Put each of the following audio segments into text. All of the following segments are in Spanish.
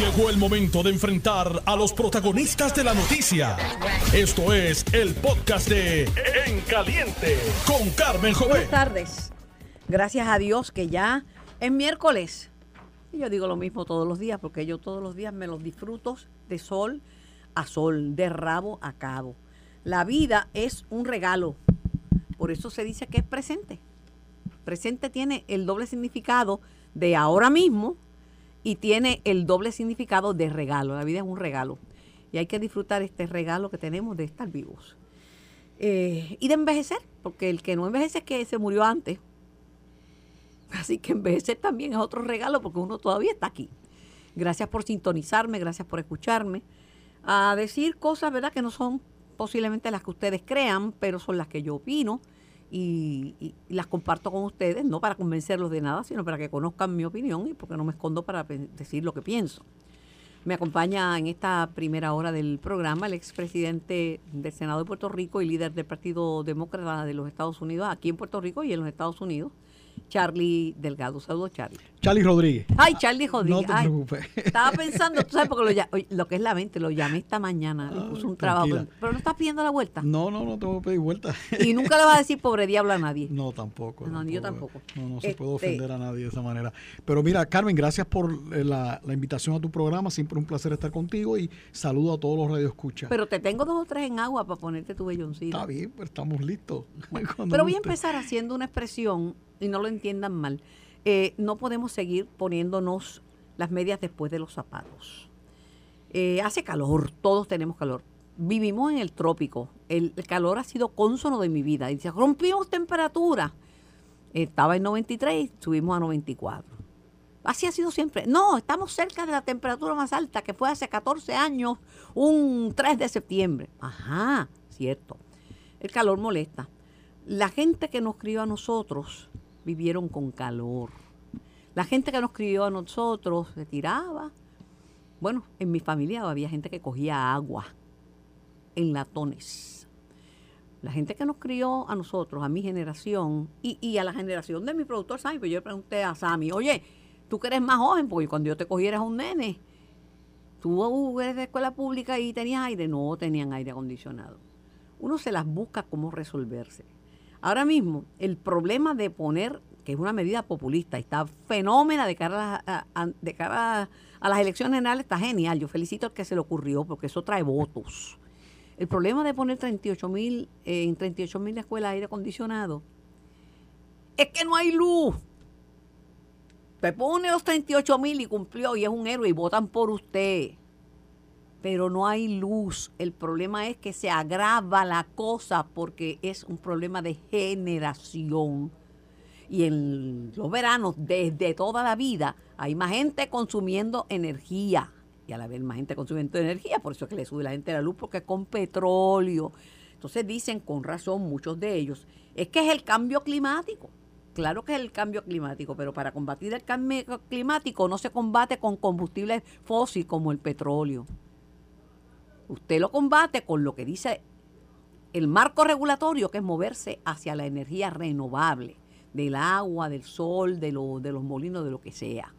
Llegó el momento de enfrentar a los protagonistas de la noticia. Esto es el podcast de En Caliente con Carmen. Buenas tardes. Gracias a Dios que ya es miércoles. Y yo digo lo mismo todos los días porque yo todos los días me los disfruto de sol a sol, de rabo a cabo. La vida es un regalo. Por eso se dice que es presente. Presente tiene el doble significado de ahora mismo y tiene el doble significado de regalo. La vida es un regalo. Y hay que disfrutar este regalo que tenemos de estar vivos. Eh, y de envejecer, porque el que no envejece es que se murió antes. Así que envejecer también es otro regalo porque uno todavía está aquí. Gracias por sintonizarme, gracias por escucharme. A decir cosas, ¿verdad? Que no son posiblemente las que ustedes crean, pero son las que yo opino y, y, las comparto con ustedes, no para convencerlos de nada, sino para que conozcan mi opinión y porque no me escondo para decir lo que pienso. Me acompaña en esta primera hora del programa el expresidente del Senado de Puerto Rico y líder del Partido Demócrata de los Estados Unidos, aquí en Puerto Rico y en los Estados Unidos, Charlie Delgado. Saludos, Charlie. Charlie Rodríguez. Ay, Charlie Rodríguez. No te Ay, preocupes. Estaba pensando, tú sabes, porque lo, lo que es la mente, lo llamé esta mañana, le puse un trabajo. tranquila. Pero, pero no estás pidiendo la vuelta. No, no, no te voy a pedir vuelta. Y nunca le vas a decir pobre diablo a nadie. No, tampoco. No, yo tampoco. No, no se puede Este- ofender a nadie de esa manera. Pero mira, Carmen, gracias por eh, la, la invitación a tu programa. Siempre un placer estar contigo y saludo a todos los radioescuchas. Pero te tengo dos o tres en agua para ponerte tu belloncito. Está bien, pues estamos listos. Cuando Pero voy a empezar haciendo una expresión, y no lo entiendan mal. Eh, no podemos seguir poniéndonos las medias después de los zapatos. Eh, hace calor, todos tenemos calor. Vivimos en el trópico. El, el calor ha sido cónsono de mi vida. Y dice, rompimos temperatura. Estaba en 93 subimos a 94. Así ha sido siempre. No, estamos cerca de la temperatura más alta, que fue hace 14 años, un 3 de septiembre. Ajá, cierto. El calor molesta. La gente que nos crió a nosotros vivieron con calor. La gente que nos crió a nosotros se tiraba. Bueno, en mi familia había gente que cogía agua en latones. La gente que nos crió a nosotros, a mi generación, y, y a la generación de mi productor Sammy, pues yo le pregunté a Sammy, oye, tú que eres más joven, porque cuando yo te cogí eras un nene, tú eres de escuela pública y tenías aire, no tenían aire acondicionado. Uno se las busca cómo resolverse. Ahora mismo, el problema de poner, que es una medida populista, está fenómena de cara a, a- de cara a las elecciones generales, está genial. Yo felicito al que se le ocurrió, porque eso trae votos. El problema de poner 38 mil eh, en 38 mil escuelas aire acondicionado es que no hay luz. Te pone los 38 mil y cumplió y es un héroe y votan por usted. Pero no hay luz. El problema es que se agrava la cosa porque es un problema de generación. Y en los veranos, desde toda la vida, hay más gente consumiendo energía. Y a la vez más gente consumiendo energía, por eso es que le sube la gente la luz, porque con petróleo. Entonces dicen con razón muchos de ellos, es que es el cambio climático. Claro que es el cambio climático, pero para combatir el cambio climático no se combate con combustibles fósiles como el petróleo. Usted lo combate con lo que dice el marco regulatorio, que es moverse hacia la energía renovable, del agua, del sol, de, lo- de los molinos, de lo que sea.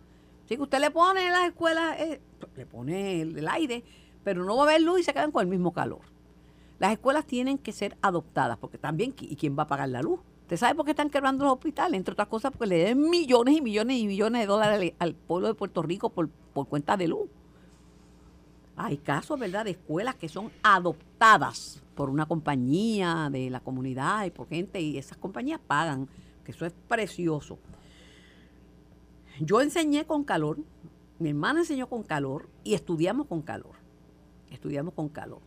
Así que usted le pone en las escuelas, eh, le pone el, el aire, pero no va a haber luz y se quedan con el mismo calor. Las escuelas tienen que ser adoptadas, porque también, ¿y quién va a pagar la luz? ¿Usted sabe por qué están quebrando los hospitales? Entre otras cosas, porque le den millones y millones y millones de dólares al, al pueblo de Puerto Rico por, por cuenta de luz. Hay casos, ¿verdad?, de escuelas que son adoptadas por una compañía de la comunidad y por gente, y esas compañías pagan, que eso es precioso. Yo enseñé con calor, mi hermana enseñó con calor y estudiamos con calor. Estudiamos con calor.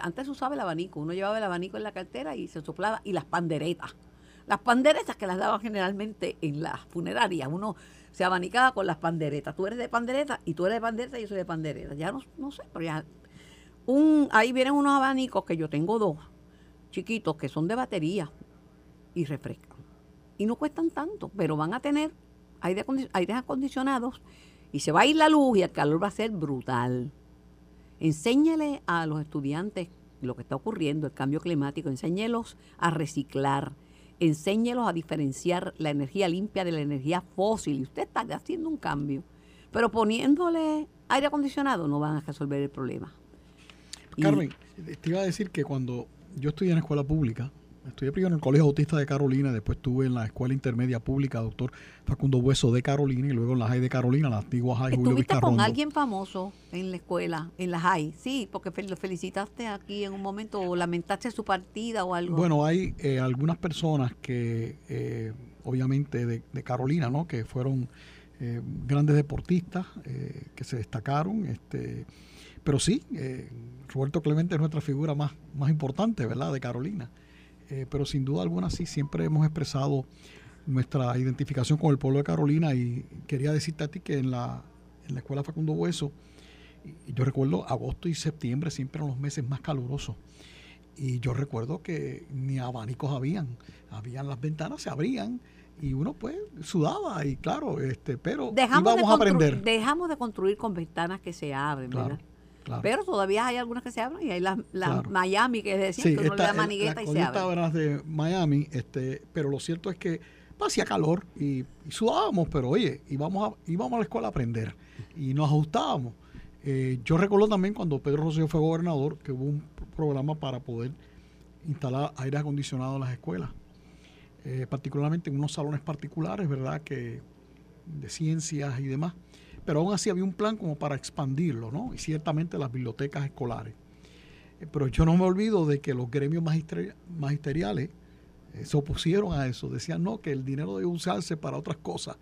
Antes usaba el abanico, uno llevaba el abanico en la cartera y se soplaba, y las panderetas. Las panderetas que las daban generalmente en las funerarias, uno se abanicaba con las panderetas. Tú eres de pandereta y tú eres de pandereta y yo soy de pandereta. Ya no, no sé, pero ya. Un, ahí vienen unos abanicos que yo tengo dos, chiquitos, que son de batería y refrescan. Y no cuestan tanto, pero van a tener aire, aires acondicionados y se va a ir la luz y el calor va a ser brutal. Enséñale a los estudiantes lo que está ocurriendo, el cambio climático, enséñelos a reciclar, enséñelos a diferenciar la energía limpia de la energía fósil. Y usted está haciendo un cambio, pero poniéndole aire acondicionado, no van a resolver el problema. Y, Carmen, te iba a decir que cuando yo estudié en escuela pública, Estudié primero en el Colegio Autista de Carolina, después estuve en la Escuela Intermedia Pública, doctor Facundo Hueso de Carolina, y luego en la High de Carolina, la antigua High Julio ¿Estuviste con alguien famoso en la escuela, en la High? Sí, porque lo felicitaste aquí en un momento, o lamentaste su partida o algo. Bueno, hay eh, algunas personas que, eh, obviamente, de, Carolina, ¿no? Que fueron eh, grandes deportistas, que se destacaron, este pero sí, Roberto Clemente es nuestra figura más, más importante, ¿verdad?, de Carolina. Eh, pero sin duda alguna sí, siempre hemos expresado nuestra identificación con el pueblo de Carolina y quería decirte a ti que en la, en la escuela Facundo Hueso, yo recuerdo agosto y septiembre siempre eran los meses más calurosos. Y yo recuerdo que ni abanicos habían, habían las ventanas, se abrían y uno pues sudaba y claro, este, pero dejamos íbamos a aprender. Dejamos de construir con ventanas que se abren, ¿verdad? Pero todavía hay algunas que se abren y hay las Miami que decían que uno le da manigueta y se abren. de Miami, este, pero lo cierto es que hacía calor y, sudábamos, pero oye, íbamos a, íbamos a la escuela a aprender y nos ajustábamos. Eh, yo recuerdo también cuando Pedro Rosselló fue gobernador que hubo un programa para poder instalar aire acondicionado en las escuelas, eh, particularmente en unos salones particulares, ¿verdad? Que de ciencias y demás pero aún así había un plan como para expandirlo, ¿no? Y ciertamente las bibliotecas escolares. Eh, pero yo no me olvido de que los gremios magisteriales eh, se opusieron a eso, decían no, que el dinero debe usarse para otras cosas.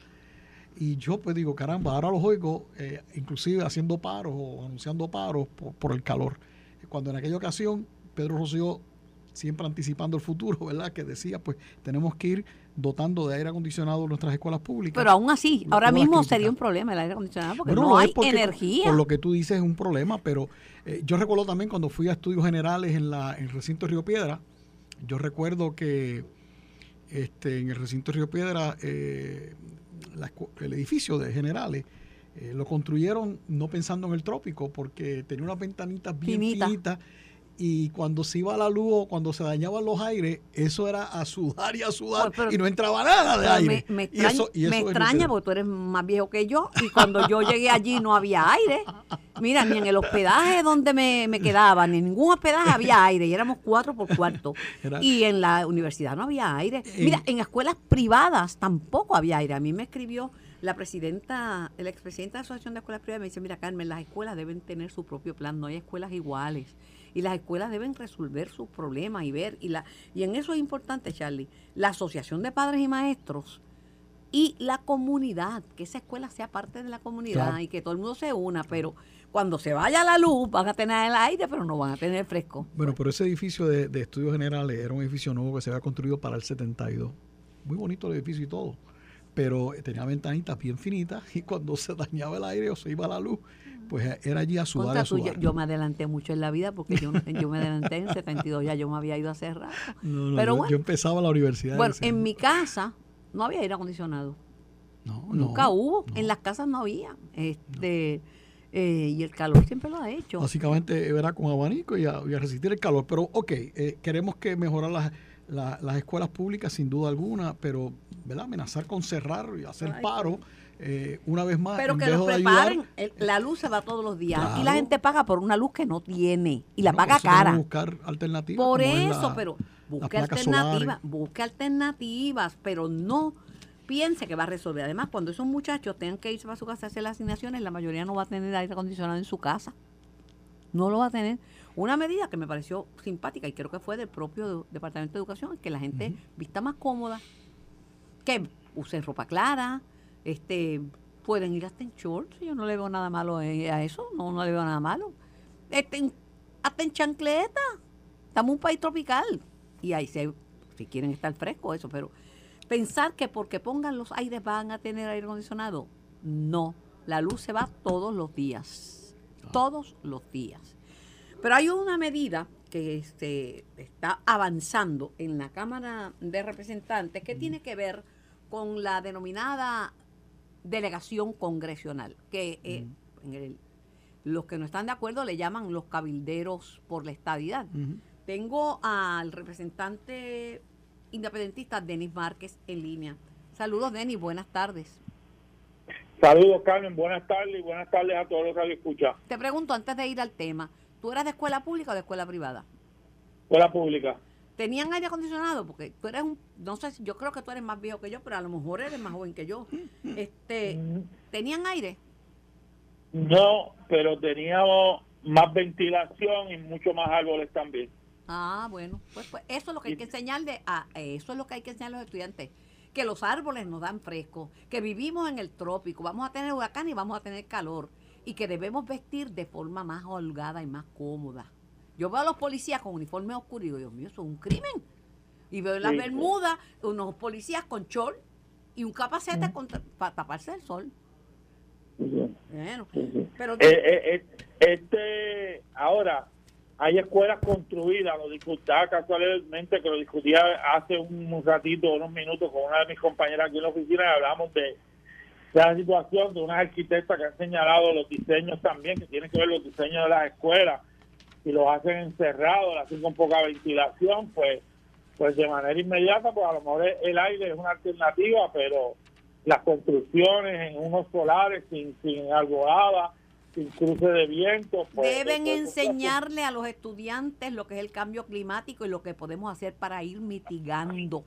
Y yo pues digo, caramba, ahora los oigo, eh, inclusive haciendo paros o anunciando paros por, por el calor. Cuando en aquella ocasión Pedro Rocío siempre anticipando el futuro, ¿verdad? Que decía, pues tenemos que ir dotando de aire acondicionado nuestras escuelas públicas. Pero aún así, ahora mismo sería un problema el aire acondicionado porque no, hay energía. Por lo que tú dices es un problema, pero eh, yo recuerdo también cuando fui a estudios generales en, la, en el recinto Río Piedra, yo recuerdo que este, en el recinto Río Piedra, eh, el edificio de generales, eh, lo construyeron no pensando en el trópico, porque tenía unas ventanitas bien finitas y cuando se iba la luz o cuando se dañaban los aires, eso era a sudar y a sudar y no entraba nada de aire. Me, extraña, porque tú eres más viejo que yo y cuando yo llegué allí no había aire. Mira, ni en el hospedaje donde me, quedaba, ni en ningún hospedaje había aire y éramos cuatro por cuarto. Y en la universidad no había aire. Mira, en escuelas privadas tampoco había aire. A mí me escribió la presidenta, el expresidente de la Asociación de Escuelas Privadas me dice, mira Carmen, las escuelas deben tener su propio plan, no hay escuelas iguales y las escuelas deben resolver sus problemas y ver y la y en eso es importante Charlie la asociación de padres y maestros y la comunidad que esa escuela sea parte de la comunidad y que todo el mundo se una pero cuando se vaya la luz van a tener el aire pero no van a tener fresco. Bueno pero ese edificio de, de estudios generales era un edificio nuevo que se había construido para el 72 muy bonito el edificio y todo pero tenía ventanitas bien finitas y cuando se dañaba el aire o se iba la luz, pues era allí a sudar. A sudar. Yo, me adelanté mucho en la vida porque yo, yo me adelanté en 72, ya yo me había ido hace rato. Pero yo, yo, empezaba la universidad. Bueno, en mi casa no había aire acondicionado. No, Nunca hubo. En las casas no había. Este, eh, y el calor siempre lo ha hecho. Básicamente era con abanico y a, resistir el calor. Pero, ok, eh, queremos que mejorar las las escuelas públicas sin duda alguna, pero ¿verdad? amenazar con cerrar y hacer paro. Eh, una vez más, pero que nos preparen, la luz se va todos los días y la gente paga por una luz que no tiene y la paga cara. buscar alternativas. Por eso, pero busque alternativas, busque alternativas, pero no piense que va a resolver. Además, cuando esos muchachos tengan que irse para su casa a hacer las asignaciones, la mayoría no va a tener aire acondicionado en su casa. No lo va a tener. Una medida que me pareció simpática y creo que fue del propio Departamento de Educación, que la gente vista más cómoda, que usen ropa clara, este pueden ir hasta en shorts, yo no le veo nada malo a eso, no, no le veo nada malo. Este, hasta en chancleta, estamos en un país tropical y ahí se, si quieren estar frescos, eso, pero pensar que porque pongan los aires van a tener aire acondicionado, no, la luz se va todos los días, ah. todos los días. Pero hay una medida que este, está avanzando en la Cámara de Representantes que tiene que ver con la denominada delegación congresional, que eh, los que no están de acuerdo le llaman los cabilderos por la estadidad. Tengo al representante independentista Denis Márquez en línea. Saludos, Denis, buenas tardes. Saludos, Carmen. Buenas tardes y buenas tardes a todos los que escuchan. Te pregunto antes de ir al tema, ¿tú eras de escuela pública o de escuela privada? Escuela pública. ¿Tenían aire acondicionado? Porque tú eres un, no sé, yo creo que tú eres más viejo que yo, pero a lo mejor eres más joven que yo. Este, ¿Tenían aire? No, pero teníamos más ventilación y mucho más árboles también. Ah, bueno, pues, pues eso es lo que hay que enseñarle a, eso es lo que hay que enseñar a los estudiantes que los árboles nos dan fresco, que vivimos en el trópico, vamos a tener huracán y vamos a tener calor, y que debemos vestir de forma más holgada y más cómoda. Yo veo a los policías con uniforme oscuro y digo, Dios mío, eso es un crimen. Y veo en las Bermudas unos policías con chol y un capacete para taparse el sol. Bueno, pero... Eh, eh, eh, este, ahora, hay escuelas construidas, lo discutía casualmente, que lo discutía hace un ratito, unos minutos con una de mis compañeras aquí en la oficina y hablamos de, la situación de unas arquitectas que han señalado los diseños también, que tienen que ver los diseños de las escuelas, y los hacen encerrados, las hacen con poca ventilación, pues pues de manera inmediata, pues a lo mejor el aire es una alternativa, pero las construcciones en unos solares sin, sin alborada, sin cruce de viento. Pues, Deben enseñarle a los estudiantes lo que es el cambio climático y lo que podemos hacer para ir mitigando.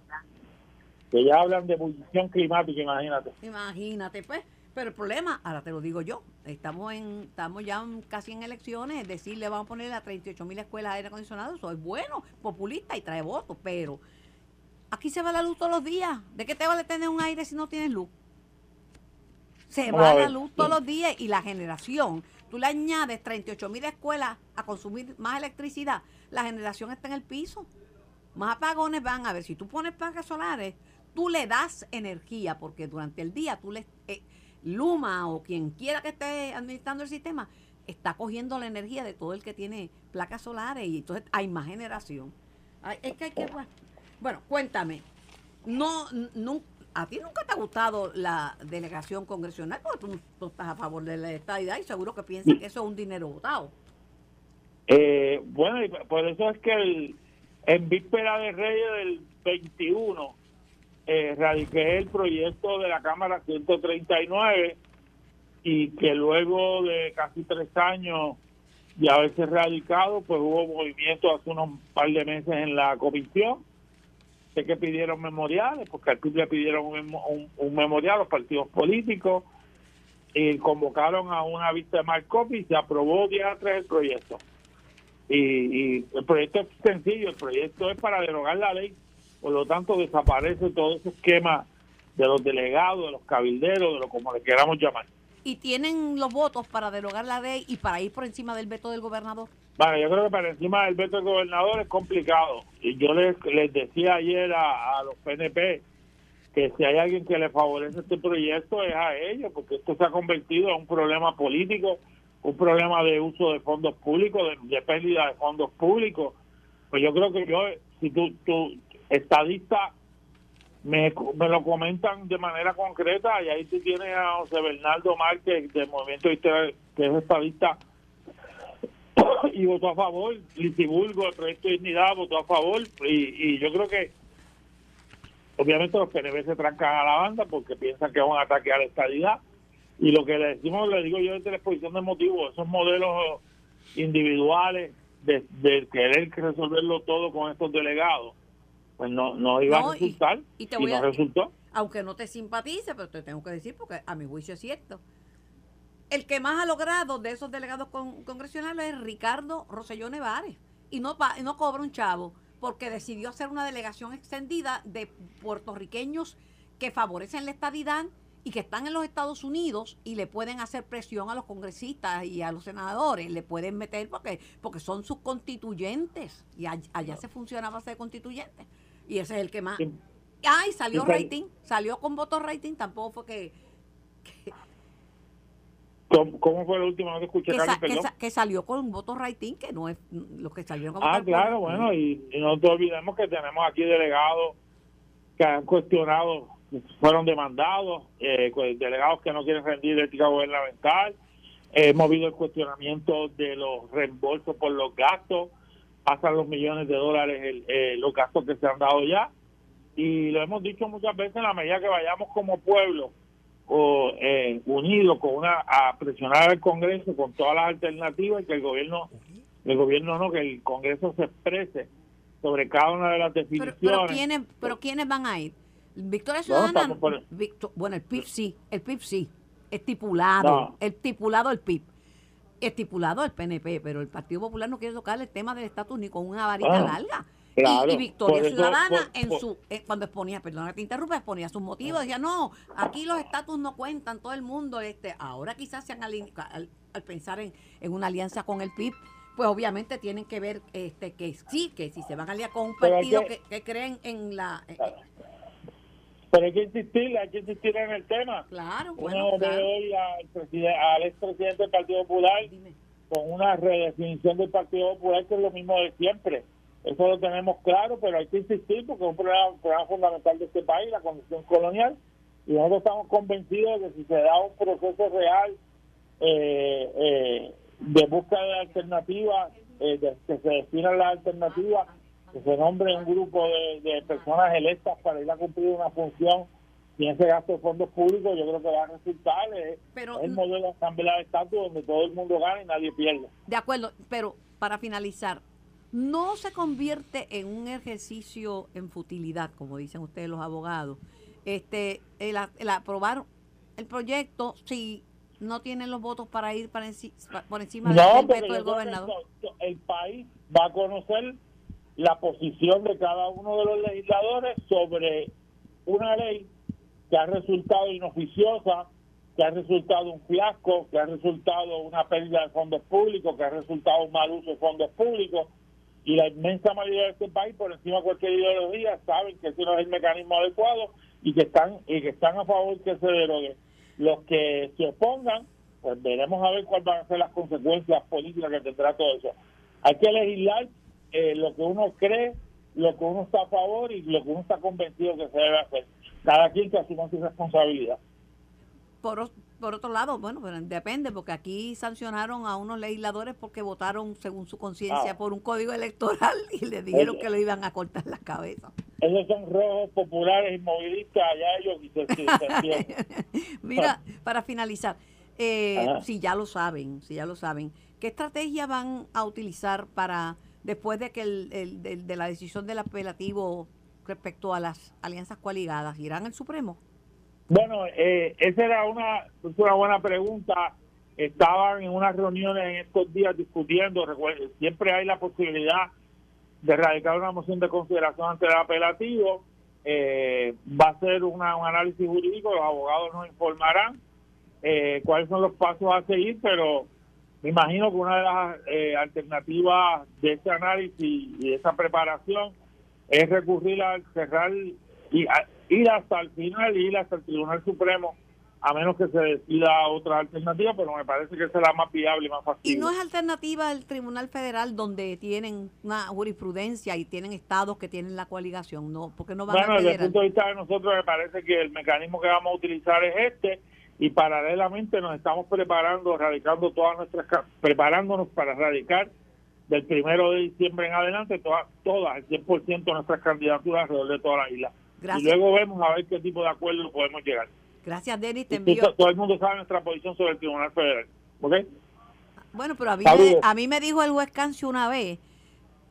Que ya hablan de ebullición climática, imagínate. Imagínate, pues. Pero el problema, ahora te lo digo yo, estamos en estamos ya casi en elecciones, es decir, le vamos a poner a 38 mil escuelas de aire acondicionado, eso es bueno, populista y trae votos, pero aquí se va la luz todos los días. ¿De qué te vale tener un aire si no tienes luz? Se va la luz todos los días y la generación, tú le añades 38 mil escuelas a consumir más electricidad, la generación está en el piso. Más apagones van a ver, si tú pones placas solares, tú le das energía, porque durante el día tú le... Eh, Luma o quien quiera que esté administrando el sistema, está cogiendo la energía de todo el que tiene placas solares y entonces hay más generación. es que hay que... Bueno, cuéntame, no, a ti nunca te ha gustado la delegación congresional porque tú, estás a favor de la estadidad y seguro que piensas que eso es un dinero votado. Eh, bueno, por eso es que el, en víspera de Reyes del 21 eh, radiqué el proyecto de la Cámara 139 y que luego de casi tres años de haberse radicado, pues hubo movimiento hace unos par de meses en la comisión sé que pidieron memoriales, porque al le pidieron un, memorial a los partidos políticos, y convocaron a una vista de Marcopi y se aprobó día 3 el proyecto. Y, el proyecto es sencillo, el proyecto es para derogar la ley, por lo tanto desaparece todo ese esquema de los delegados, de los cabilderos, de lo como le queramos llamar. ¿Y tienen los votos para derogar la ley y para ir por encima del veto del gobernador? Bueno, yo creo que para encima del veto del gobernador es complicado. Y yo les, les decía ayer a, los PNP que si hay alguien que le favorece este proyecto es a ellos, porque esto se ha convertido en un problema político, un problema de uso de fondos públicos, de, pérdida de fondos públicos. Pues yo creo que yo, si tú, tú estadista, me, me lo comentan de manera concreta, y ahí tú tienes a José Bernardo Márquez del Movimiento Historia, que es estadista y votó a favor. Lisiburgo, el proyecto de dignidad, votó a favor. Y, yo creo que, obviamente, los PNV se trancan a la banda porque piensan que es un ataque a la estabilidad. Y lo que le decimos, le digo yo desde la exposición de motivos, esos modelos individuales de, querer resolverlo todo con estos delegados, pues no, no iba a resultar. Y, no resultó. Aunque no te simpatice, pero te tengo que decir porque a mi juicio es cierto el que más ha logrado de esos delegados congresionales es Ricardo Roselló Nevares. Y no, no cobra un chavo porque decidió hacer una delegación extendida de puertorriqueños que favorecen la estadidad y que están en los Estados Unidos y le pueden hacer presión a los congresistas y a los senadores, le pueden meter porque porque son sus constituyentes y allá, se funcionaba ser constituyente y ese es el que más. Ay, salió rating, salió con votos rating, tampoco fue que ¿Cómo, fue la última vez que escuché que, que, salió con un voto rating, que no es lo que salió con Ah, claro, bueno, y, no te olvidemos que tenemos aquí delegados que han cuestionado, fueron demandados, eh, pues, delegados que no quieren rendir ética gubernamental. hemos visto el cuestionamiento de los reembolsos por los gastos, pasan los millones de dólares eh, los gastos que se han dado ya. Y lo hemos dicho muchas veces, en la medida que vayamos como pueblo o, eh, unidos con una a presionar al Congreso con todas las alternativas y que el gobierno el gobierno no que el Congreso se exprese sobre cada una de las definiciones pero, pero quiénes pero quiénes van a ir Victoria Ciudadana bueno el PIB sí el PIB sí estipulado el estipulado el PIB estipulado el PNP pero el Partido Popular no quiere tocar el tema del estatus ni con una varita larga. Y, Victoria Ciudadana, en su eh, cuando exponía, perdona que te interrumpa, exponía sus motivos, decía, no, aquí los estatus no cuentan, todo el mundo, este ahora quizás se han al, al, pensar en, en, una alianza con el PIB, pues obviamente tienen que ver este que sí, que si se van a aliar con un partido que, creen en la... Eh, eh, pero hay que insistir, hay que insistir en el tema. Claro, bueno, Uno ve hoy al, al expresidente del Partido Popular con una redefinición del Partido Popular que es lo mismo de siempre. Eso lo tenemos claro, pero hay que insistir porque es un problema, fundamental de este país, la condición colonial, y nosotros estamos convencidos de que si se da un proceso real eh, eh, de búsqueda de alternativas, eh, de, que se definan las alternativas, que se nombre un grupo de, personas electas para ir a cumplir una función y ese gasto de fondos públicos, yo creo que va a resultar el modelo de asamblea de estatus donde todo el mundo gana y nadie pierde. De acuerdo, pero para finalizar, no se convierte en un ejercicio en futilidad, como dicen ustedes los abogados, este el, aprobar el proyecto si no tienen los votos para ir para por encima del veto del gobernador. El país va a conocer la posición de cada uno de los legisladores sobre una ley que ha resultado inoficiosa, que ha resultado un fiasco, que ha resultado una pérdida de fondos públicos, que ha resultado un mal uso de fondos públicos y la inmensa mayoría de este país, por encima de cualquier ideología, saben que ese no es el mecanismo adecuado y que están y que están a favor que se derogue. Los que se opongan, pues veremos a ver cuáles van a ser las consecuencias políticas que tendrá todo eso. Hay que legislar eh, lo que uno cree, lo que uno está a favor y lo que uno está convencido que se debe hacer. Cada quien que asuma su responsabilidad. Por, por otro lado, bueno, pero depende, porque aquí sancionaron a unos legisladores porque votaron según su conciencia ah. por un código electoral y le dijeron que lo iban a cortar la cabeza. Esos son rojos populares inmovilistas, allá ellos y se, Mira, para finalizar, eh, si ya lo saben, si ya lo saben, ¿qué estrategia van a utilizar para, después de que el, de la decisión del apelativo respecto a las alianzas coaligadas, irán al Supremo? Bueno, eh, esa era una, una buena pregunta. Estaban en unas reuniones en estos días discutiendo, siempre hay la posibilidad de radicar una moción de consideración ante el apelativo. Eh, va a ser un análisis jurídico, los abogados nos informarán eh, cuáles son los pasos a seguir, pero me imagino que una de las eh, alternativas de este análisis y de esa preparación es recurrir al cerrar y ir hasta el final, ir hasta el Tribunal Supremo, a menos que se decida otra alternativa, pero me parece que esa es la más viable y más fácil. ¿Y no es alternativa el Tribunal Federal donde tienen una jurisprudencia y tienen estados que tienen la coaligación? no porque no van Bueno, desde el punto de vista de nosotros me parece que el mecanismo que vamos a utilizar es este y paralelamente nos estamos preparando, radicando todas nuestras, preparándonos para radicar del primero de diciembre en adelante todas, todas el 100% de nuestras candidaturas alrededor de toda la isla. Y luego vemos a ver qué tipo de acuerdo podemos llegar. Gracias, Denis. Te envío... Todo el mundo sabe nuestra posición sobre el Tribunal Federal. ¿Ok? Bueno, pero a mí, me, a mí me dijo el juez Cancio una vez,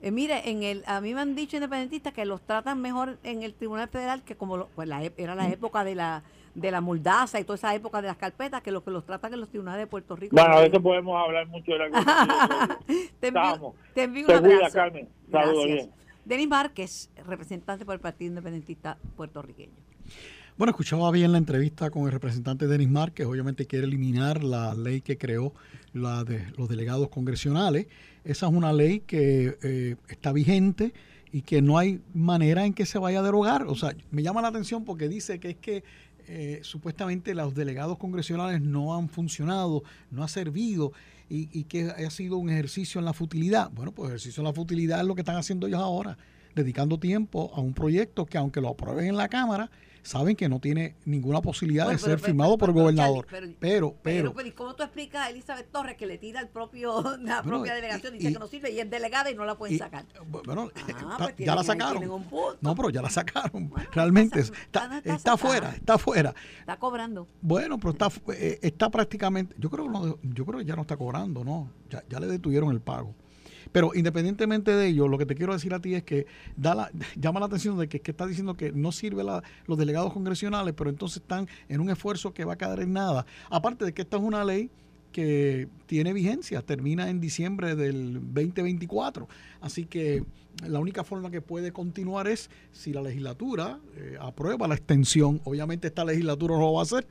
eh, mire, en el, a mí me han dicho independentistas que los tratan mejor en el Tribunal Federal que como pues la, era la época de la de la moldaza y toda esa época de las carpetas que los que los tratan en los tribunales de Puerto Rico. Bueno, de eso podemos hablar mucho de la te, envío, te envío un abrazo. Carmen. Saludos bien. Denis Márquez, representante por el Partido Independentista puertorriqueño. Bueno, escuchaba bien la entrevista con el representante Denis Márquez. Obviamente quiere eliminar la ley que creó la de los delegados congresionales. Esa es una ley que eh, está vigente y que no hay manera en que se vaya a derogar. O sea, me llama la atención porque dice que es que eh, supuestamente los delegados congresionales no han funcionado, no ha servido y, que ha sido un ejercicio en la futilidad. Bueno, pues ejercicio en la futilidad es lo que están haciendo ellos ahora, dedicando tiempo a un proyecto que aunque lo aprueben en la Cámara, saben que no tiene ninguna posibilidad Bueno, de pero- ser pero- firmado por el pero, gobernador. Pero, Pero, pero, pero, ¿y cómo tú explicas a Elizabeth Torres que le tira el propio, la Bueno, propia delegación? y- Dice y- que no sirve y es delegada y no la pueden y- sacar. bueno, Ah, está- pues ya la sacaron. un. No, pero ya la sacaron. Realmente está- está, está- fuera, está fuera. Está cobrando. Bueno, pero está, eh, está prácticamente, yo creo, yo creo que ya no está cobrando, ¿no? Ya, ya le detuvieron el pago. Pero independientemente de ello, lo que te quiero decir a ti es que llama la atención de que, que está diciendo que no sirve la- los delegados congresionales, pero entonces están en un esfuerzo que va a quedar en nada. Aparte de que esta es una ley que tiene vigencia, termina en diciembre del 2024. Así que la única forma que puede continuar es si la legislatura eh, aprueba la extensión. Obviamente esta legislatura no lo va a hacer.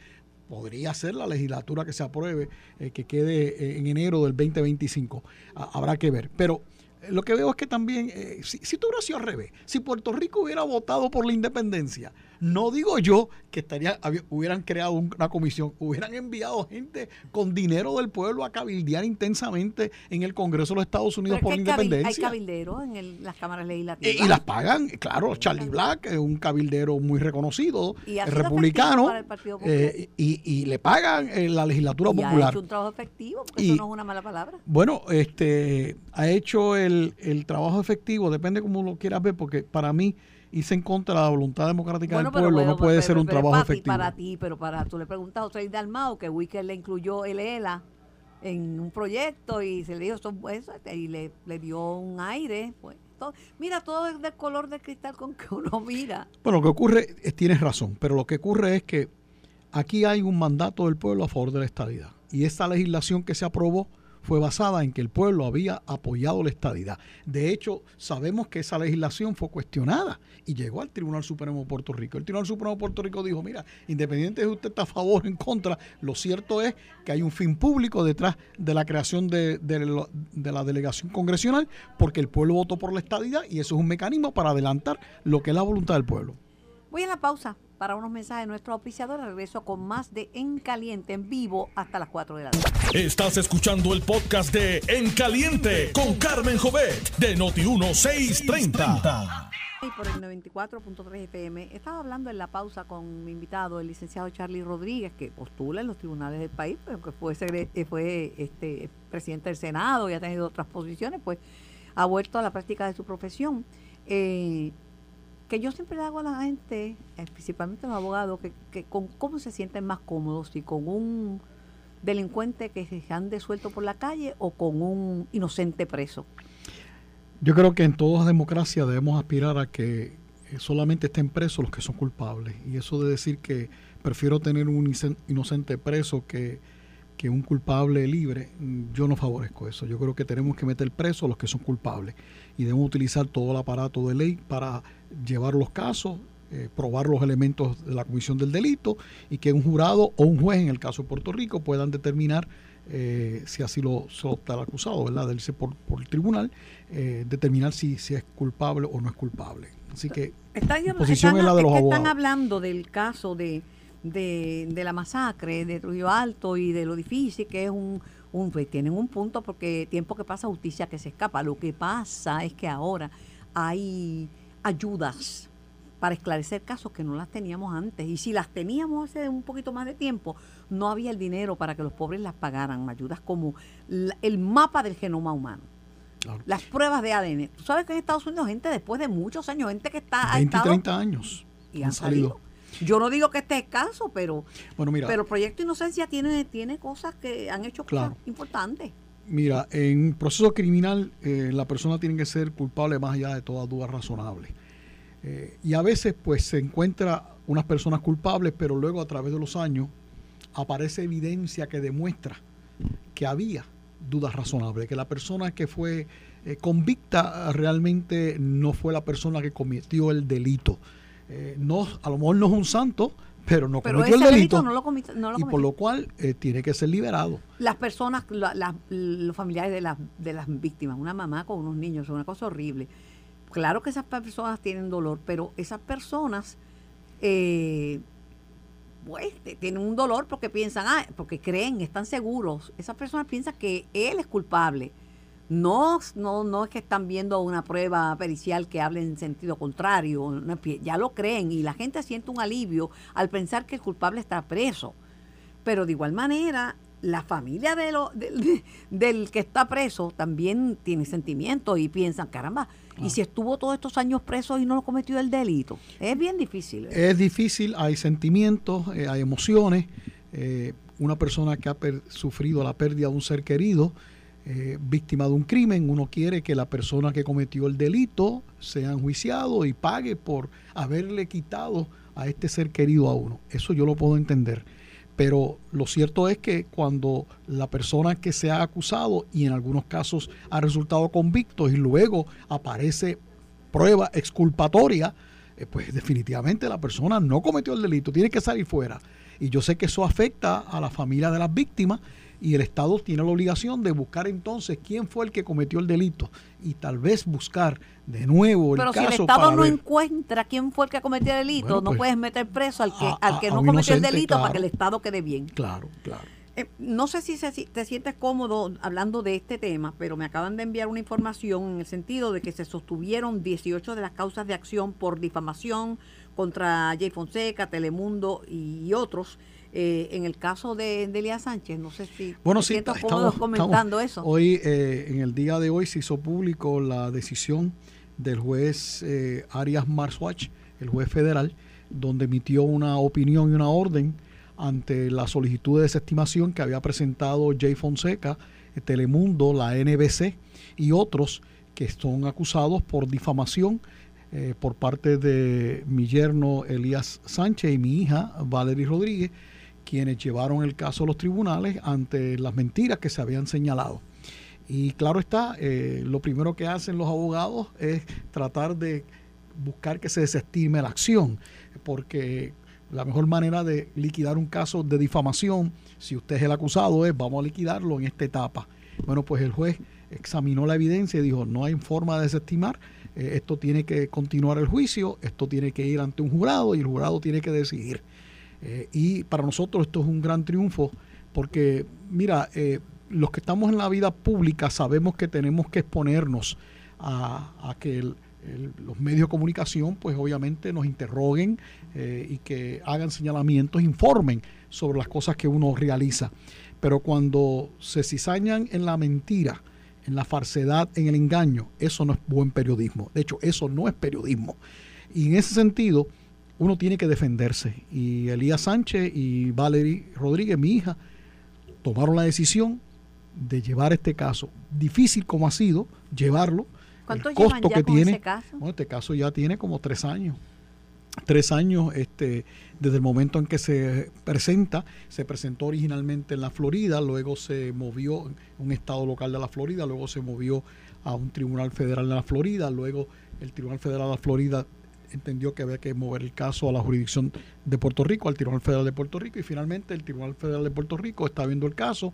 Podría ser la legislatura que se apruebe, eh, que quede eh, en enero del 2025. Ah, habrá que ver. Pero eh, lo que veo es que también, eh, si, si tú hubieras sido al revés, si Puerto Rico hubiera votado por la independencia, no digo yo que estaría, hubieran creado un- una comisión, hubieran enviado gente con dinero del pueblo a cabildear intensamente en el Congreso de los Estados Unidos Pero por la que hay, cabil- hay independencia. cabilderos en el- las cámaras legislativas. y las pagan, claro, Charlie Black es un cabildero muy reconocido, Y ha republicano, eh, y, y le pagan en la legislatura y ha popular. hecho un trabajo efectivo, porque eso no es una mala palabra. Bueno, este ha hecho el, el trabajo efectivo, depende cómo lo quieras ver, porque para mí irse en contra de la voluntad democrática Bueno, del pueblo no puede pero- ser un trabajo para ti- efectivo. Para ti, pero para tú le preguntas a José Dalmao que Wicker le incluyó el ELA en un proyecto y se le dijo eso, eso, y le, le dio un aire. Pues, todo- mira, todo es del color de cristal con que uno mira. Bueno, lo que ocurre, es, tienes razón, pero lo que ocurre es que aquí hay un mandato del pueblo a favor de la estadidad. Y esta legislación que se aprobó fue basada en que el pueblo había apoyado la estadidad. De hecho, sabemos que esa legislación fue cuestionada y llegó al Tribunal Supremo de Puerto Rico. El Tribunal Supremo de Puerto Rico dijo, mira, independiente de si usted está a favor o en contra, lo cierto es que hay un fin público detrás de la creación de, de la delegación congresional porque el pueblo votó por la estadidad y eso es un mecanismo para adelantar lo que es la voluntad del pueblo. Voy a la pausa para unos mensajes de nuestros auspiciadores. Regreso con más de En Caliente en vivo hasta las 4 de la tarde. Estás escuchando el podcast de En Caliente con Carmen Jovet de Noti1630. Y por el 94.3 FM. Estaba hablando en la pausa con mi invitado, el licenciado Charlie Rodríguez, que postula en los tribunales del país, pero que fue, eh, fue este, presidente del Senado y ha tenido otras posiciones, pues ha vuelto a la práctica de su profesión. Eh, que yo siempre le hago a la gente, eh, principalmente a los abogados, que, con cómo se sienten más cómodos, si con un delincuente que se ande suelto por la calle o con un inocente preso. Yo creo que en toda democracia debemos aspirar a que eh, solamente estén presos los que son culpables. Y eso de decir que prefiero tener un inocente preso que, que un culpable libre, yo no favorezco eso. Yo creo que tenemos que meter presos a los que son culpables. Y debemos utilizar todo el aparato de ley para llevar los casos, eh, probar los elementos de la comisión del delito y que un jurado o un juez, en el caso de Puerto Rico, puedan determinar eh, si así lo, se el acusado, ¿verdad? Del por, por el tribunal, eh, determinar si, si es culpable o no es culpable. Así que Están, posición están- es la de es los abogados. están hablando del caso de, de, de la masacre de Trujillo Alto y de lo difícil que es un, un pues, tienen un punto porque tiempo que pasa justicia que se escapa. Lo que pasa es que ahora hay ayudas para esclarecer casos que no las teníamos antes. Y si las teníamos hace un poquito más de tiempo, no había el dinero para que los pobres las pagaran. Ayudas como la- el mapa del genoma humano claro, las pruebas de ADN. Tú sabes que en Estados Unidos gente después de muchos años, gente que está ha 20 y estado 30 años y han salido. Yo no digo que este es caso, pero Bueno, mira, pero Proyecto Inocencia tiene tiene cosas que han hecho cosas Claro. importantes. Mira, en proceso criminal eh, la persona tiene que ser culpable más allá de toda duda razonable. Eh, y a veces pues se encuentra unas personas culpables, pero luego a través de los años aparece evidencia que demuestra que había dudas razonables, que la persona que fue eh, convicta realmente no fue la persona que cometió el delito. Eh, no, a lo mejor no es un santo, pero no Pero cometió el delito delito. no lo comit- no lo y por lo cual eh, tiene que ser liberado. Las personas, la- la- los familiares de las, de las víctimas, una mamá con unos niños, es una cosa horrible. Claro que esas personas tienen dolor, pero esas personas, eh, pues, tienen un dolor porque piensan, ah, porque creen, están seguros. Esas personas piensan que él es culpable. No, no, no es que están viendo una prueba pericial que hable en sentido contrario, ya lo creen y la gente siente un alivio al pensar que el culpable está preso. Pero de igual manera, la familia de lo, del que está preso también tiene sentimientos y piensan, caramba, ¿y si estuvo todos estos años preso y no cometió el delito? Es bien difícil. ¿eh? Es difícil, hay sentimientos, eh, hay emociones. Eh, una persona que ha sufrido la pérdida de un ser querido, víctima de un crimen, uno quiere que la persona que cometió el delito sea enjuiciado y pague por haberle quitado a este ser querido a uno. Eso yo lo puedo entender pero lo cierto es que cuando la persona que se ha acusado y en algunos casos ha resultado convicto y luego aparece prueba exculpatoria, eh, pues definitivamente la persona no cometió el delito, tiene que salir fuera. Y yo sé que eso afecta a la familia de las víctimas y el Estado tiene la obligación de buscar entonces quién fue el que cometió el delito y tal vez buscar de nuevo el Pero si el Estado no encuentra quién fue el que cometió el delito, no pues, puedes meter preso al que, al que no cometió el delito para que el Estado quede bien. Claro, claro. Eh, no sé si te sientes cómodo hablando de este tema, pero me acaban de enviar una información en el sentido de que se sostuvieron 18 de las causas de acción por difamación contra Jay Fonseca, Telemundo y otros eh, en el caso de, Delia Sánchez, no sé si bueno, sí, estamos, comentando eso. Hoy, eh, en el día de hoy, se hizo público la decisión del juez eh, Arias Marswatch, el juez federal, donde emitió una opinión y una orden ante la solicitud de desestimación que había presentado Jay Fonseca, Telemundo, la NBC y otros que son acusados por difamación por parte de mi yerno Elías Sánchez y mi hija Valerie Rodríguez quienes llevaron el caso a los tribunales ante las mentiras que se habían señalado. Y claro está, eh, lo primero que hacen los abogados es tratar de buscar que se desestime la acción, porque la mejor manera de liquidar un caso de difamación, si usted es el acusado, es vamos a liquidarlo en esta etapa. Bueno, pues el juez examinó la evidencia y dijo, no hay forma de desestimar, eh, esto tiene que continuar el juicio, esto tiene que ir ante un jurado y el jurado tiene que decidir. Eh, y para nosotros esto es un gran triunfo porque, mira, eh, los que estamos en la vida pública sabemos que tenemos que exponernos a, que los medios de comunicación, pues obviamente nos interroguen eh, y que hagan señalamientos, informen sobre las cosas que uno realiza. Pero cuando se cizañan en la mentira, en la falsedad, en el engaño, eso no es buen periodismo. De hecho, eso no es periodismo. Y en ese sentido, uno tiene que defenderse. Y Elías Sánchez y Valerie Rodríguez, mi hija, tomaron la decisión de llevar este caso. Difícil como ha sido llevarlo. ¿Cuánto el costo que tiene. caso? este caso ya tiene como tres años. Tres años este, desde el momento en que se presenta. Se presentó originalmente en la Florida, luego se movió en un estado local de la Florida, luego se movió a un tribunal federal de la Florida, luego el Tribunal Federal de la Florida entendió que había que mover el caso a la jurisdicción de Puerto Rico, al Tribunal Federal de Puerto Rico, y finalmente el Tribunal Federal de Puerto Rico está viendo el caso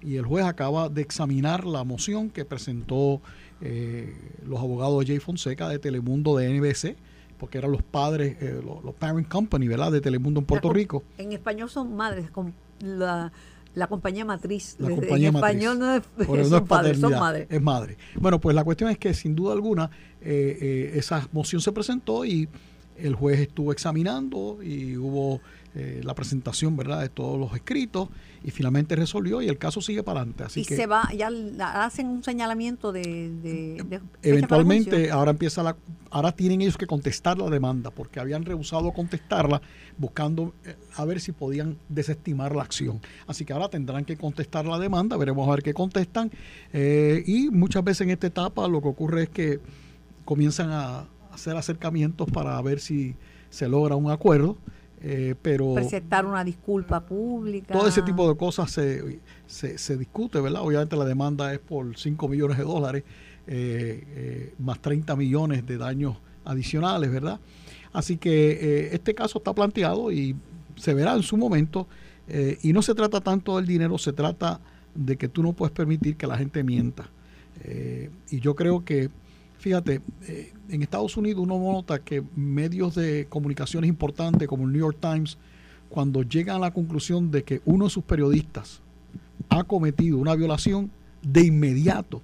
y el juez acaba de examinar la moción que presentó eh, los abogados de Jay Fonseca de Telemundo de NBC, porque eran los padres, eh, los, parent company, ¿verdad?, de Telemundo en Puerto Rico. En español son madres, con la la compañía matriz. La compañía en español no es, padre, son madres. Es madre. Bueno, pues la cuestión es que sin duda alguna eh, eh, esa moción se presentó y el juez estuvo examinando y hubo eh, la presentación, ¿verdad?, de todos los escritos y finalmente resolvió y el caso sigue para adelante. Así y que, se va, ya hacen un señalamiento de... eventualmente, ahora empieza la... Ahora tienen ellos que contestar la demanda porque habían rehusado contestarla buscando eh, a ver si podían desestimar la acción. Así que ahora tendrán que contestar la demanda, veremos a ver qué contestan. Eh, y muchas veces en esta etapa lo que ocurre es que comienzan a hacer acercamientos para ver si se logra un acuerdo. Eh, pero presentar una disculpa pública. Todo ese tipo de cosas se, se, discute, ¿verdad? Obviamente la demanda es por 5 millones de dólares, eh, eh, más 30 millones de daños adicionales, ¿verdad? Así que este caso está planteado y se verá en su momento. y no se trata tanto del dinero, se trata de que tú no puedes permitir que la gente mienta. y yo creo que Fíjate, eh, en Estados Unidos uno nota que medios de comunicaciones importantes como el New York Times, cuando llegan a la conclusión de que uno de sus periodistas ha cometido una violación, de inmediato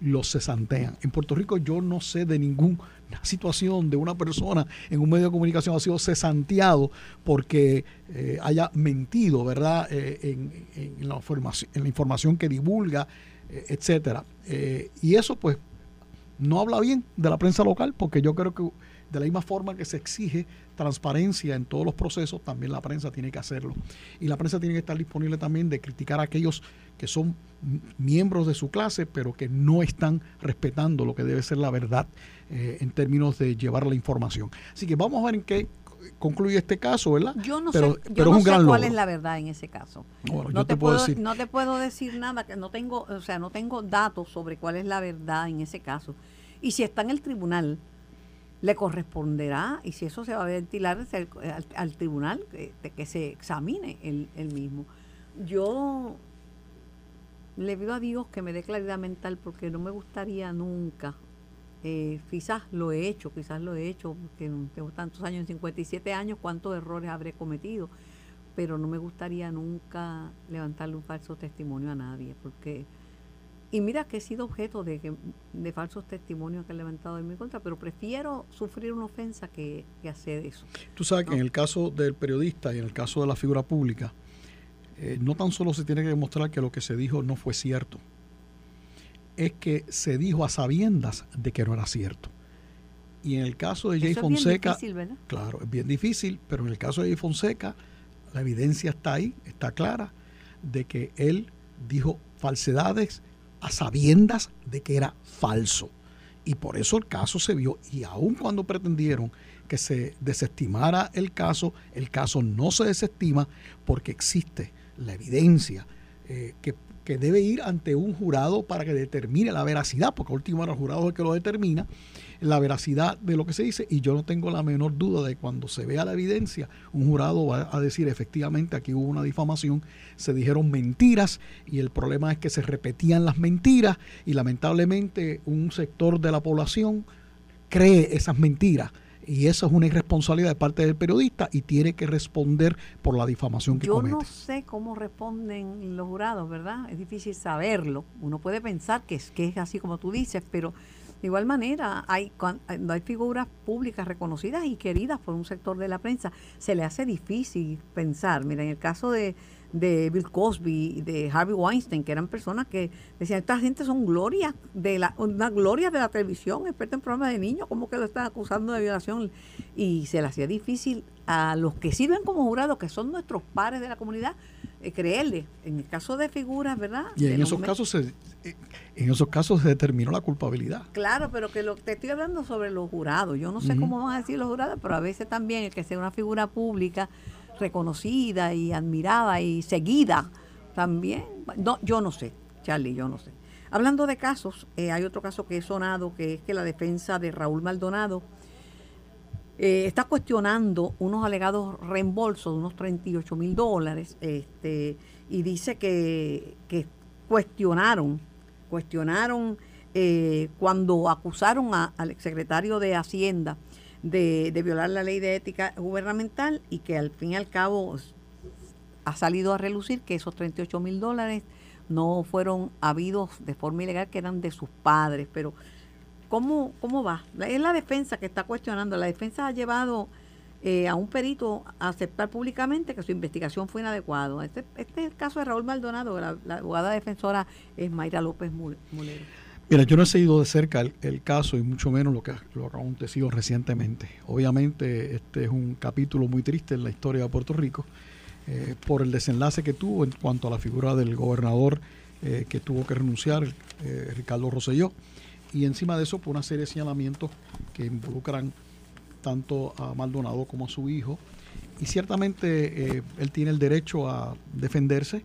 los cesantean. En Puerto Rico yo no sé de ninguna situación donde una persona en un medio de comunicación ha sido cesanteado porque eh, haya mentido, ¿verdad? Eh, en, la información, en la información que divulga, eh, etcétera. y eso pues no habla bien de la prensa local porque yo creo que de la misma forma que se exige transparencia en todos los procesos, también la prensa tiene que hacerlo. Y la prensa tiene que estar disponible también de criticar a aquellos que son miembros de su clase, pero que no están respetando lo que debe ser la verdad eh, en términos de llevar la información. Así que vamos a ver en qué concluye este caso, ¿verdad? Yo no sé, cuál es la verdad en ese caso. no, te, puedo, decir. no te puedo decir nada, que no tengo, o sea, no tengo datos sobre cuál es la verdad en ese caso. Y si está en el tribunal, le corresponderá, y si eso se va a ventilar al, tribunal, de que se examine el, mismo. Yo le pido a Dios que me dé claridad mental porque no me gustaría nunca, eh, quizás lo he hecho, quizás lo he hecho, porque tengo tantos años, en 57 años, cuántos errores habré cometido, pero no me gustaría nunca levantarle un falso testimonio a nadie, porque y mira que he sido objeto de, de falsos testimonios que han levantado en mi contra, pero prefiero sufrir una ofensa que, hacer eso. Tú sabes que en el caso del periodista y en el caso de la figura pública, eh, no tan solo se tiene que demostrar que lo que se dijo no fue cierto, es que se dijo a sabiendas de que no era cierto. Y en el caso de Jay Fonseca, claro, es bien difícil, pero en el caso de Jay Fonseca, la evidencia está ahí, está clara, de que él dijo falsedades a sabiendas de que era falso. Y por eso el caso se vio, y aun cuando pretendieron que se desestimara el caso, el caso no se desestima porque existe la evidencia eh, que, que, debe ir ante un jurado para que determine la veracidad, porque último el jurado el que lo determina, la veracidad de lo que se dice y yo no tengo la menor duda de cuando se vea la evidencia, un jurado va a decir efectivamente aquí hubo una difamación, se dijeron mentiras y el problema es que se repetían las mentiras y lamentablemente un sector de la población cree esas mentiras. Y eso es una irresponsabilidad de parte del periodista y tiene que responder por la difamación que comete. Yo no sé cómo responden los jurados, ¿verdad? Es difícil saberlo. Uno puede pensar que es, que es así como tú dices, pero de igual manera, hay, cuando hay figuras públicas reconocidas y queridas por un sector de la prensa, se le hace difícil pensar. Mira, en el caso de, Bill Cosby, de Harvey Weinstein, que eran personas que decían, esta gente son glorias de la, una gloria de la televisión, experta en programas de niños, ¿cómo que lo están acusando de violación? Y se le hacía difícil a los que sirven como jurados, que son nuestros pares de la comunidad, eh, creerle. En el caso de figuras, ¿verdad? Y en esos casos se, eh, en esos casos se determinó la culpabilidad. Claro, pero que lo te estoy hablando sobre los jurados. Yo no sé cómo van a decir los jurados, pero a veces también el que sea una figura pública reconocida y admirada y seguida también. No, yo no sé, Charlie, yo no sé. Hablando de casos, eh, hay otro caso que he sonado, que es que la defensa de Raúl Maldonado eh, está cuestionando unos alegados reembolsos de unos 38 mil dólares este, y dice que, que cuestionaron, cuestionaron eh, cuando acusaron al exsecretario de Hacienda de, de, violar la ley de ética gubernamental y que al fin y al cabo ha salido a relucir que esos 38 mil dólares no fueron habidos de forma ilegal, que eran de sus padres, pero ¿Cómo, ¿Cómo va? Es la defensa que está cuestionando. La defensa ha llevado eh, a un perito a aceptar públicamente que su investigación fue inadecuada. Este, este es el caso de Raúl Maldonado, la, abogada defensora es Mayra López Mulero. Mira, yo no he seguido de cerca el, caso y mucho menos lo que, ha acontecido recientemente. Obviamente este es un capítulo muy triste en la historia de Puerto Rico eh, por el desenlace que tuvo en cuanto a la figura del gobernador eh, que tuvo que renunciar, Ricardo Rosselló y encima de eso por una serie de señalamientos que involucran tanto a Maldonado como a su hijo. Y ciertamente eh, él tiene el derecho a defenderse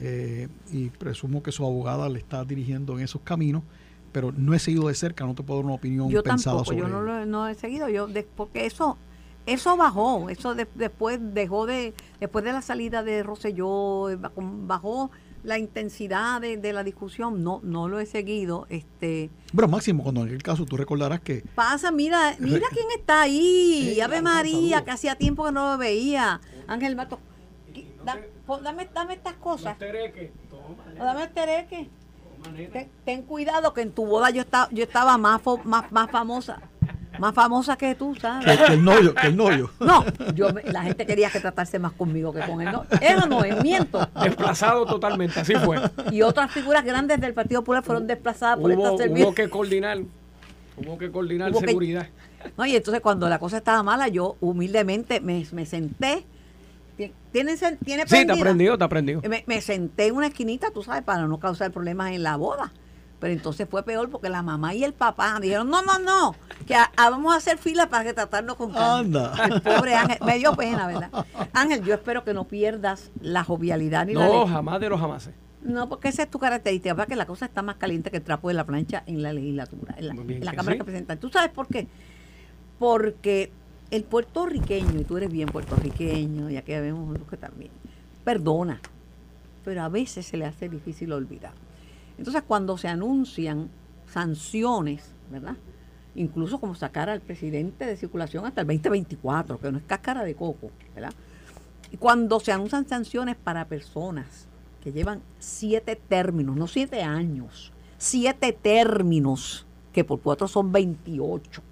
eh, y presumo que su abogada le está dirigiendo en esos caminos, pero no he seguido de cerca, no te puedo dar una opinión yo pensada tampoco, Yo no lo no he seguido, yo porque eso eso bajó, eso después dejó de después de la salida de Rosselló bajó la intensidad de, la discusión no no lo he seguido este pero máximo cuando en el caso tú recordarás que pasa mira mira quién está ahí Ave María que hacía tiempo que no lo veía. Ángel Mato dame, dame estas cosas. Dame el tereque Ten, ten cuidado que en tu boda yo estaba, yo estaba más, fo- más, más famosa. Más famosa que tú, ¿sabes? Que, que el novio, que el novio. No, yo me- la gente quería que tratarse más conmigo que con él. No, eso no es miento. Desplazado totalmente, así fue. Y otras figuras grandes del Partido Popular fueron desplazadas por Hubo, esta hubo que coordinar, hubo que coordinar Hubo que- seguridad. No, y entonces cuando la cosa estaba mala, yo humildemente me, me senté. Ti- ¿Tiene, tiene Sí, te aprendió, te aprendió. Me, me senté en una esquinita, tú sabes, para no causar problemas en la boda. Pero entonces fue peor porque la mamá y el papá dijeron, no, no, no, que a- a- vamos a hacer fila para que tratarnos con calma. Anda. El pobre Ángel, me dio pena, ¿verdad? Ángel, yo espero que no pierdas la jovialidad ni la... No, jamás de los jamases. No, porque esa es tu característica, ¿verdad? que la cosa está más caliente que el trapo de la plancha en la legislatura, en la, Muy bien en la que Cámara sí. de Representantes. ¿Tú sabes por qué? Porque el puertorriqueño, y tú eres bien puertorriqueño, ya que vemos otros que también, perdona, pero a veces se le hace difícil olvidar. Entonces, cuando se anuncian sanciones, ¿verdad? Incluso como sacar al presidente de circulación hasta el 2024, que no es cáscara de coco, ¿verdad? Y cuando se anuncian sanciones para personas que llevan siete términos, no siete años, siete términos, que por cuatro son 28.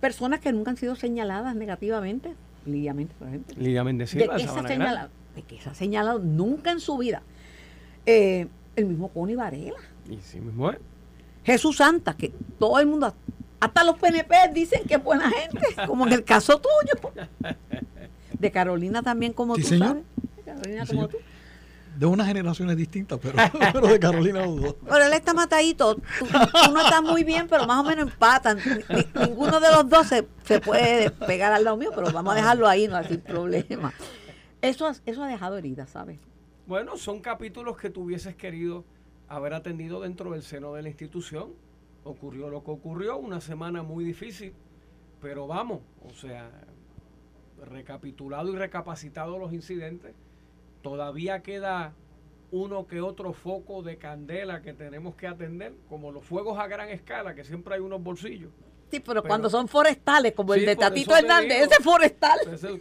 Personas que nunca han sido señaladas negativamente, Lidia Méndez, por ejemplo. Lidia Méndez de que de Grande. señalado, de que se ha señalado nunca en su vida. Eh, el mismo Connie Varela. Y sí mismo es. Jesús Santa, que todo el mundo, hasta los PNP dicen que es buena gente, como en el caso tuyo. De Carolina también, como Sí, tú señor. sabes. De Carolina Sí, como señor. tú. De unas generaciones distintas, pero, pero de Carolina los dos. Pero él está matadito. Tú, tú no estás muy bien, pero más o menos empatan. Ni- ninguno de los dos se, se puede pegar al lado mío, pero vamos a dejarlo ahí, no sin problema. Eso, eso ha dejado heridas, ¿sabes? Bueno, son capítulos que tú hubieses querido haber atendido dentro del seno de la institución. Ocurrió lo que ocurrió, una semana muy difícil, pero vamos, o sea, recapitulado y recapacitado los incidentes, todavía queda uno que otro foco de candela que tenemos que atender, como los fuegos a gran escala, que siempre hay unos bolsillos. Sí, pero, Pero- cuando son forestales, como el de Tatito Hernández, digo. ese es forestal. Es el.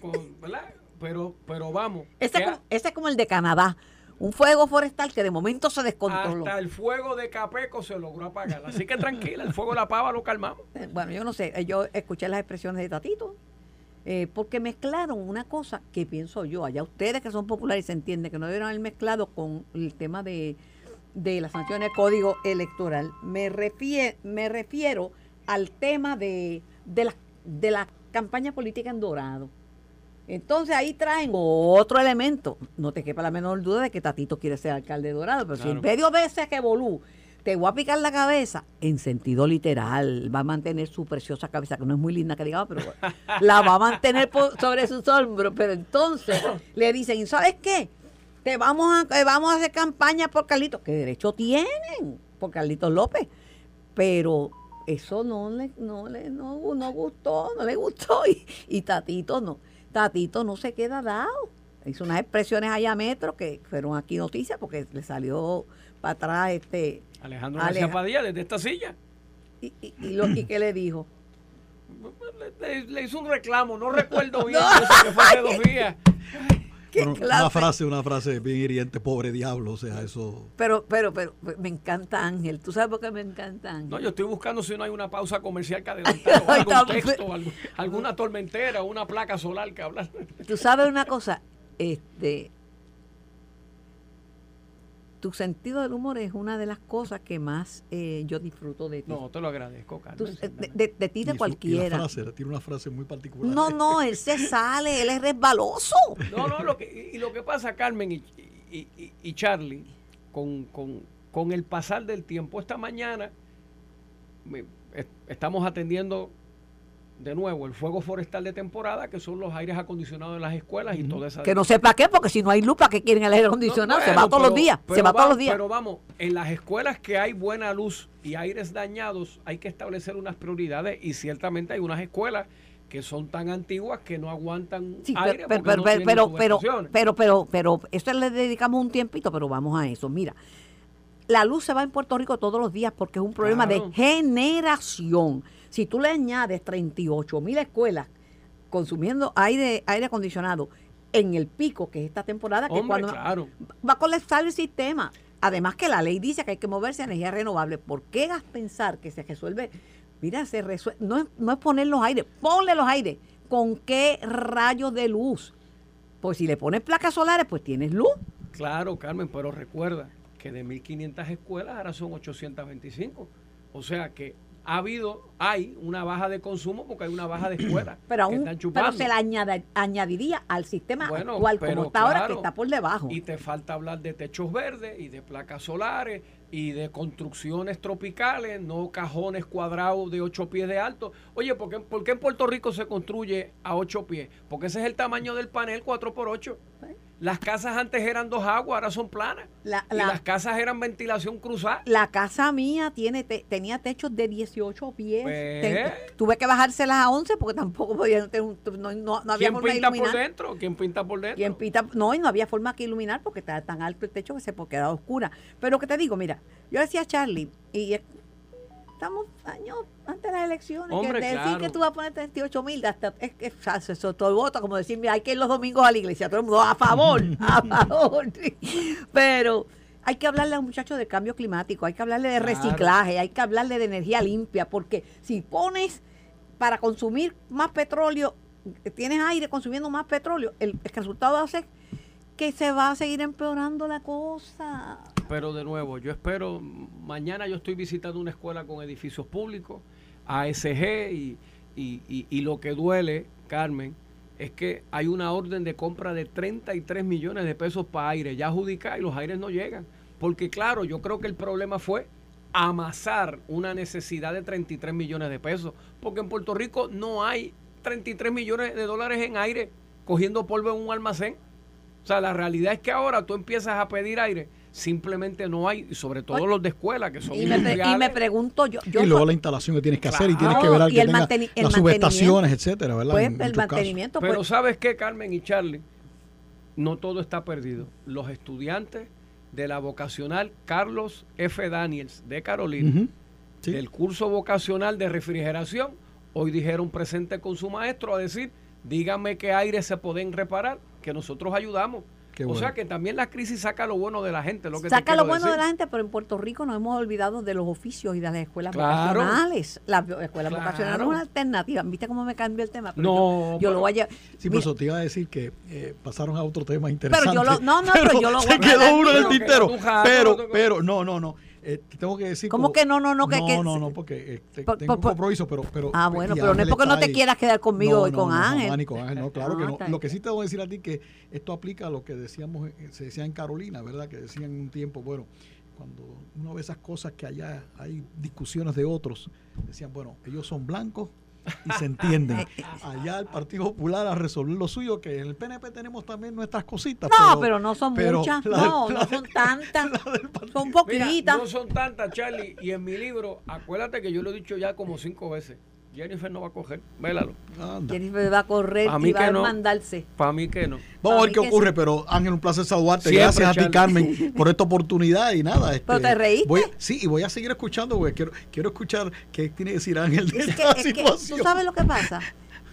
Pero, pero vamos. Ese que es, como, ese es como el de Canadá. Un fuego forestal que de momento se descontroló. hasta el fuego de Capeco se logró apagar. Así que tranquila, el fuego de la pava lo calmamos. Eh, Bueno, yo no sé, eh, yo escuché las expresiones de Tatito, eh, porque mezclaron una cosa que pienso yo, allá ustedes que son populares se entiende que no debieron haber mezclado con el tema de, de las sanciones del código electoral. Me, refie- me refiero al tema de, de, la, de la campaña política en Dorado. Entonces ahí traen otro elemento. No te quepa la menor duda de que Tatito quiere ser alcalde de Dorado, pero si en medio ese que volú te voy a picar la cabeza, en sentido literal, va a mantener su preciosa cabeza, que no es muy linda que digamos, pero la va a mantener por- sobre sus hombros. Pero entonces le dicen, ¿y sabes qué? Te vamos a, eh, vamos a hacer campaña por Carlitos. ¿Qué derecho tienen? Por Carlitos López. Pero eso no le, no le no, no gustó, no le gustó. Y, y Tatito no. Tatito no se queda dado. Hizo unas expresiones allá a Metro que fueron aquí noticias porque le salió para atrás este Alejandro Aleja- García Padilla desde esta silla. y, y, y lo, y qué le dijo. Le, le- le hizo un reclamo, no recuerdo bien, que fue hace dos días. ¿Qué Bueno, clase? una frase, una frase bien hiriente, pobre diablo, o sea, eso. Pero, pero, pero, me encanta Ángel. ¿Tú sabes por qué me encanta Ángel? No, yo estoy buscando si no hay una pausa comercial que adelantar, o algún texto, algún- alguna tormentera, una placa solar que hablar. Tú sabes una cosa, este, tu sentido del humor es una de las cosas que más eh, yo disfruto de ti. No, te lo agradezco, Carmen. eh, de, de- de ti y de su- y cualquiera. la frase, tiene una frase muy particular. No, no, él se sale, él es resbaloso. No, no, lo que, y lo que pasa, Carmen y, y- y- y Charlie, con, con- con el pasar del tiempo, esta mañana me- es- estamos atendiendo de nuevo el fuego forestal de temporada, que son los aires acondicionados en las escuelas y toda esa... Que no sé para qué, porque si no hay luz, ¿para qué quieren el aire acondicionado? No, se va todos los días, se pero va todos los días. Pero vamos, en las escuelas que hay buena luz y aires dañados, hay que establecer unas prioridades y ciertamente hay unas escuelas que son tan antiguas que no aguantan Sí, aire pero, porque pero, no pero, pero, pero, pero, pero, pero, eso le dedicamos un tiempito, pero vamos a eso. Mira, la luz se va en Puerto Rico todos los días porque es un problema Claro. de generación. Si tú le añades 38 mil escuelas consumiendo aire, aire acondicionado en el pico, que es esta temporada, que Hombre, cuando claro. va a colapsar el sistema. Además que la ley dice que hay que moverse a energía renovable. ¿Por qué vas a pensar que se resuelve? Mira, se resuelve, no, es, no es poner los aires, ponle los aires. ¿Con qué rayos de luz? Pues si le pones placas solares, pues tienes luz. Claro, Carmen, pero recuerda que de 1.500 escuelas ahora son 825. O sea que ha habido, hay una baja de consumo porque hay una baja de escuelas Pero, que aún, están pero se añada- añadiría al sistema Bueno, actual como está ahora, que está por debajo. Y te falta hablar de techos verdes y de placas solares y de construcciones tropicales, no cajones cuadrados de 8 pies de alto. Oye, ¿por qué, por qué en Puerto Rico se construye a 8 pies? Porque ese es el tamaño del panel 4x8. Las casas antes eran dos aguas, ahora son planas. La- y la- las casas eran ventilación cruzada. La casa mía tiene te- tenía techos de 18 pies. Pues. Te- tuve que bajárselas a 11 porque tampoco podía, tener un- no, no- no había ¿Quién forma de pinta por iluminar. dentro? ¿Quién pinta por dentro? ¿Quién pinta? No, y no había forma que iluminar porque estaba tan alto el techo que se quedaba oscura. Pero que te digo, mira, yo decía a Charlie, y eh, estamos años antes de las elecciones, Hombre, que decir claro. que tú vas a poner 38 mil, hasta es que eso todo el voto, como decir, mira, hay que ir los domingos a la iglesia, todo el mundo a favor, a favor. Pero hay que hablarle a los muchachos de cambio climático, hay que hablarle de Claro. reciclaje, hay que hablarle de energía limpia, porque si pones para consumir más petróleo, tienes aire consumiendo más petróleo, el, el resultado va a ser que se va a seguir empeorando la cosa. Pero de nuevo, yo espero, mañana yo estoy visitando una escuela con edificios públicos, ASG, y, y, y- y lo que duele, Carmen, es que hay una orden de compra de 33 millones de pesos para aire ya adjudicada y los aires no llegan. Porque claro, yo creo que el problema fue amasar una necesidad de 33 millones de pesos, porque en Puerto Rico no hay 33 millones de dólares en aire cogiendo polvo en un almacén. O sea, la realidad es que ahora tú empiezas a pedir aire, simplemente no hay, y sobre todo los de escuela, que son Y me, pre- y me pregunto yo, yo y luego la instalación que tienes que hacer y tienes que ver al que el tenga manteni- el las subestaciones, etcétera, ¿verdad? pues, En el mantenimiento, Pero pues, ¿sabes qué, Carmen y Charlie? No todo está perdido. Los estudiantes de la vocacional Carlos F. Daniels de Carolina, sí. del curso vocacional de refrigeración, hoy dijeron presente con su maestro a decir, díganme qué aire se pueden reparar, que nosotros ayudamos. Qué o sea que también la crisis saca lo bueno de la gente. Lo que saca lo bueno decir. de la gente, pero en Puerto Rico nos hemos olvidado de los oficios y de las escuelas Claro. vocacionales. Las escuelas Claro. vocacionales no es una alternativa. ¿Viste cómo me cambió el tema? Pero No, yo, yo pero- lo voy a Sí, por eso te iba a decir que eh, pasaron a otro tema Pero interesante. yo lo- no, no, pero yo lo se voy a quedó hablar uno en el tintero. Pero, pero, no, no, no. Eh, te tengo que decir. ¿Cómo como- que no, no, no, que- no, que- no, no, porque eh, te- Por- tengo por- un compromiso, pero, pero. Ah, bueno, pero no es porque no te ahí. quieras quedar conmigo No, y no, con no, Ángel. ni con Ángel, no, claro Ah, que no. está Lo que sí te voy a decir a ti que esto aplica a lo que decíamos, eh, se decía en Carolina, ¿verdad? Que decían un tiempo, bueno, cuando uno ve esas cosas que allá hay discusiones de otros, decían, bueno, ellos son blancos y se entienden. Allá el Partido Popular a resolver lo suyo, que en el PNP tenemos también nuestras cositas. No, pero, no son pero muchas. No, del- no son tantas. Son Mira, poquitas. no son tantas, Charlie. Y en mi libro, acuérdate que yo lo he dicho ya como cinco veces. Jennifer no va a coger. Vélalo. Anda. Jennifer va a correr A mí y va a no. mandarse. Para mí que no. Vamos a ver qué ocurre, sí. pero Ángel, un placer saludarte. Siempre, Gracias a ti, Charlie. Carmen, por esta oportunidad y nada. este, ¿Pero te reíste? voy sí, y voy a seguir escuchando, porque quiero, quiero escuchar qué tiene que decir Ángel de Es que, esta es que, situación. tú sabes lo que pasa,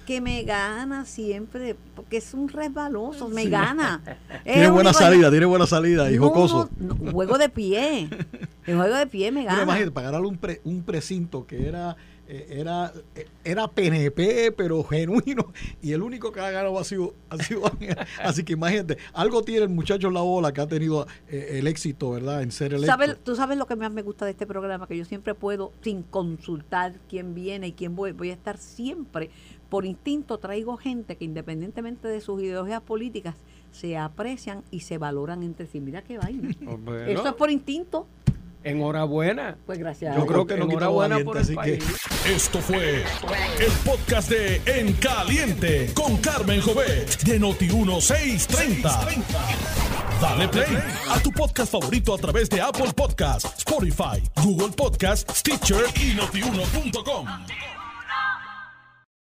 que me gana siempre, porque es un resbaloso, me gana. Es Tiene buena salida, tiene buena salida y No, jocoso. no, no, juego de pie. El juego de pie me gana. imagínate, pagarle un, pre- un precinto que era, era, eh, era PNP, pero genuino, y el único que ha ganado ha sido, ha sido Ángel. Así que imagínate, algo tiene el muchacho en la bola que ha tenido eh, el éxito, ¿verdad? En ser electo. ¿Sabes- Tú sabes lo que más me gusta de este programa, que yo siempre puedo, sin consultar quién viene y quién voy, voy a estar siempre, por instinto traigo gente que independientemente de sus ideologías políticas, se aprecian y se valoran entre sí. Mira qué vaina. Bueno, Eso es por instinto. Enhorabuena. Pues gracias. Yo creo que no quita enhorabuena valiente, por el así que-. Esto fue el podcast de En Caliente con Carmen Jovet de Noti1630. Dale play a tu podcast favorito a través de Apple Podcasts, Spotify, Google Podcasts, Stitcher y notiuno.com.